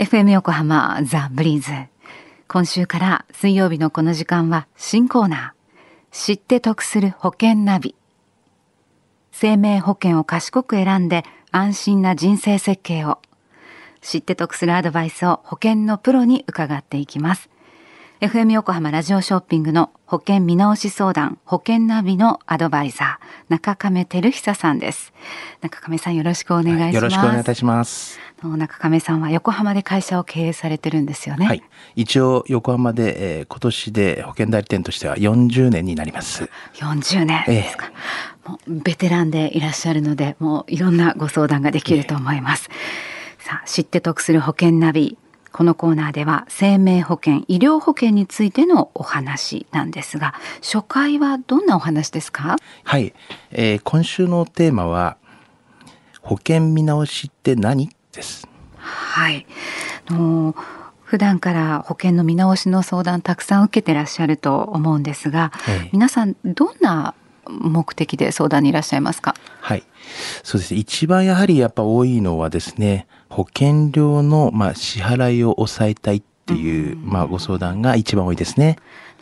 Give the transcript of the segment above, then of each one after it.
FM 横浜ザ・ブリーズ。今週から水曜日のこの時間は新コーナー。知って得する保険ナビ。生命保険を賢く選んで安心な人生設計を。知って得するアドバイスを保険のプロに伺っていきます。FM 横浜ラジオショッピングの保険見直し相談保険ナビのアドバイザー中亀照久さんです。中亀さんよろしくお願いします、はい、よろしくお願いいたします。中亀さんは横浜で会社を経営されてるんですよね。はい。一応横浜で、えー、今年で保険代理店としては40年になります。40年。ですか、えー、もうベテランでいらっしゃるのでもういろんなご相談ができると思います、えー、さあ知って得する保険ナビこのコーナーでは生命保険医療保険についてのお話なんですが初回はどんなお話ですか？はい、えー、今週のテーマは保険見直しって何？です。はい。の普段から保険の見直しの相談たくさん受けてらっしゃると思うんですが、ええ、皆さんどんな目的で相談にいらっしゃいますか？はい。そうです一番やはりやっぱ多いのはですね保険料のまあ支払いを抑えたいっていう、まあ、ご相談が一番多いですね。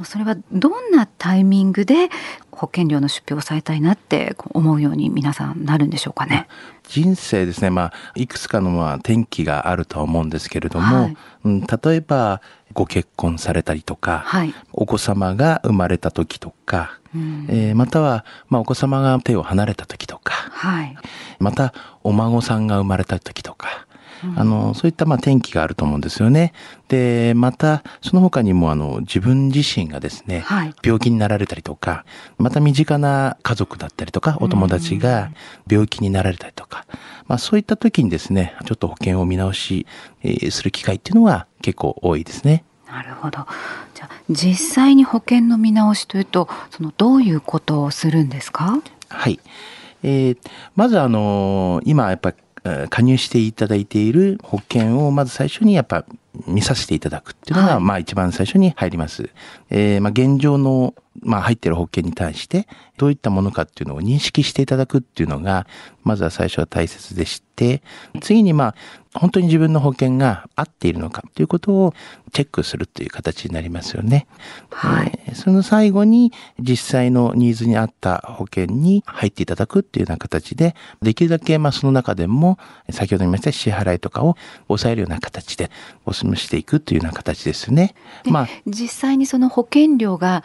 それはどんなタイミングで保険料の出費を抑えたいなって思うように皆さんなるんでしょうかね？人生ですね、まあ、いくつかのまあ転機があるとは思うんですけれども、はい、うん、例えばご結婚されたりとか、はい、お子様が生まれた時とか、うん、えー、または、まあ、お子様が手を離れた時とか、はい、またお孫さんが生まれた時とか、あの、そういったまあ転機があると思うんですよね。で、また、その他にもあの、自分自身がですね、はい、病気になられたりとか、また身近な家族だったりとか、お友達が病気になられたりとか、まあそういった時にですね、ちょっと保険を見直し、えー、する機会っていうのは結構多いですね。なるほど。じゃあ実際に保険の見直しというと、そのどういうことをするんですか？はい。えー、まずあの今やっぱ加入していただいている保険をまず最初にやっぱ見させていただくっていうのが、まあ一番最初に入ります。えー、まあ現状の、まあ入ってる保険に対してどういったものかっていうのを認識していただくっていうのが、まずは最初は大切でして、次にまあ本当に自分の保険が合っているのかということをチェックするという形になりますよね。はい、えー、その最後に実際のニーズに合った保険に入っていただくっていうような形で、できるだけまあその中でも先ほど言いました支払いとかを抑えるような形でお勧めしていくというような形ですね。まあ実際にその保険料が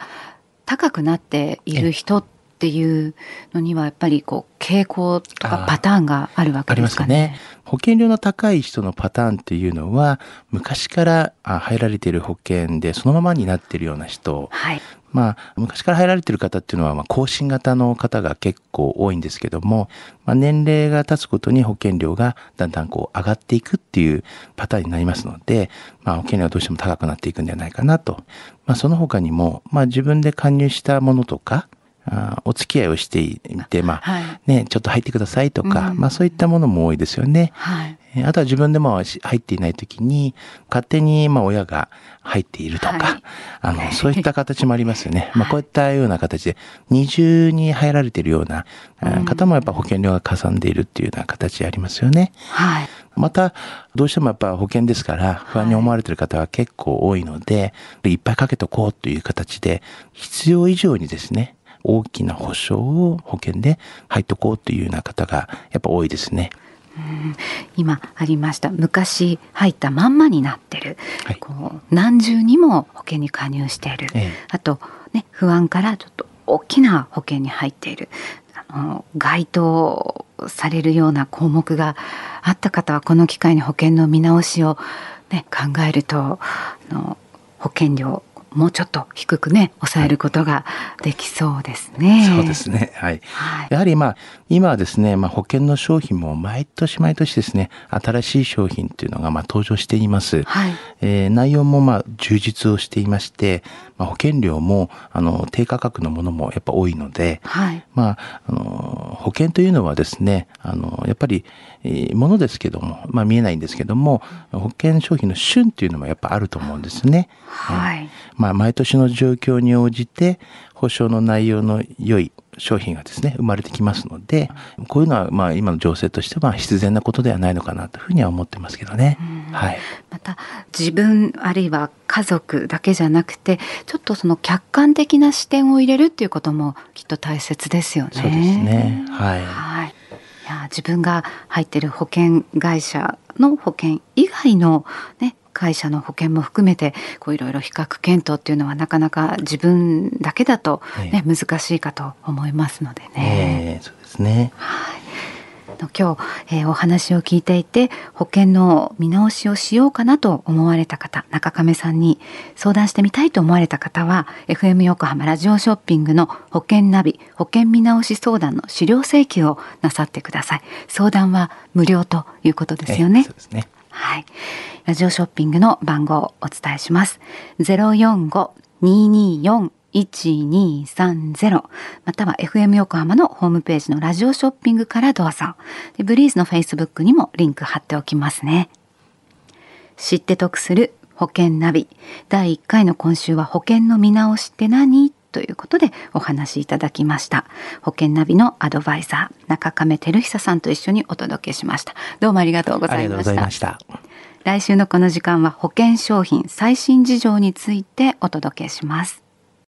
高くなっている人っっていうのにはやっぱりこう傾向とかパターンがあるわけですかね。ね保険料の高い人のパターンっていうのは昔から入られている保険でそのままになっているような人、はい、まあ、昔から入られている方っていうのは、まあ、更新型の方が結構多いんですけども、まあ、年齢が経つことに保険料がだんだんこう上がっていくっていうパターンになりますので、まあ、保険料はどうしても高くなっていくんではないかなと。まあ、その他にも、まあ、自分で加入したものとか、あお付き合いをしていて、まあ、はい、ね、ちょっと入ってくださいとか、うん、まあそういったものも多いですよね。はい、あとは自分でも入っていない時に、勝手にまあ親が入っているとか、はい、あの、そういった形もありますよね。まあこういったような形で、二重に入られているような方もやっぱ保険料がかさんでいるっていうような形ありますよね。はい。また、どうしてもやっぱ保険ですから不安に思われている方は結構多いので、いっぱいかけとこうという形で、必要以上にですね、大きな保証を保険で入っとこうというような方がやっぱ多いですね。今ありました昔入ったまんまになってる、はい、こう何重にも保険に加入している、ええ、あと、ね、不安からちょっと大きな保険に入っている。あの該当されるような項目があった方はこの機会に保険の見直しを、ね、考えるとあの保険料もうちょっと低くね抑えることができそうですね。そうですね。はい。はい、やはりまあ今はですね、まあ保険の商品も毎年毎年ですね、新しい商品っていうのがまあ登場しています。はい。えー、内容もまあ充実をしていまして、まあ、保険料もあの低価格のものもやっぱ多いので、はい、まああの保険というのはですね、あのやっぱり、えー、ものですけども、まあ見えないんですけども、保険商品の旬っていうのもやっぱあると思うんですね。はい。まあ毎年の状況に応じて保証の内容の良い商品がですね、生まれてきますので、こういうのはまあ今の情勢としては必然なことではないのかなというふうには思ってますけどね。はい。また自分あるいは家族だけじゃなくてちょっとその客観的な視点を入れるっていうこともきっと大切ですよね。そうですねはい、はい、いや自分が入ってる保険会社の保険以外のね会社の保険も含めてこういろいろ比較検討っていうのはなかなか自分だけだとね、え難しいかと思いますのでね。えー、そうですね。はい。今日、えー、お話を聞いていて保険の見直しをしようかなと思われた方中亀さんに相談してみたいと思われた方は FM 横浜ラジオショッピングの保険ナビ保険見直し相談の資料請求をなさってください相談は無料ということですよね。そうですねはい。ラジオショッピングの番号をお伝えします。045-224-1230または FM 横浜のホームページのラジオショッピングからどうぞ。でブリーズの Facebook にもリンク貼っておきますね。知って得する保険ナビ。第1回の今週は保険の見直しって何？ということでお話しいただきました。保険ナビのアドバイザー中亀照久さんと一緒にお届けしました。どうもありがとうございました。来週のこの時間は保険商品最新事情についてお届けします。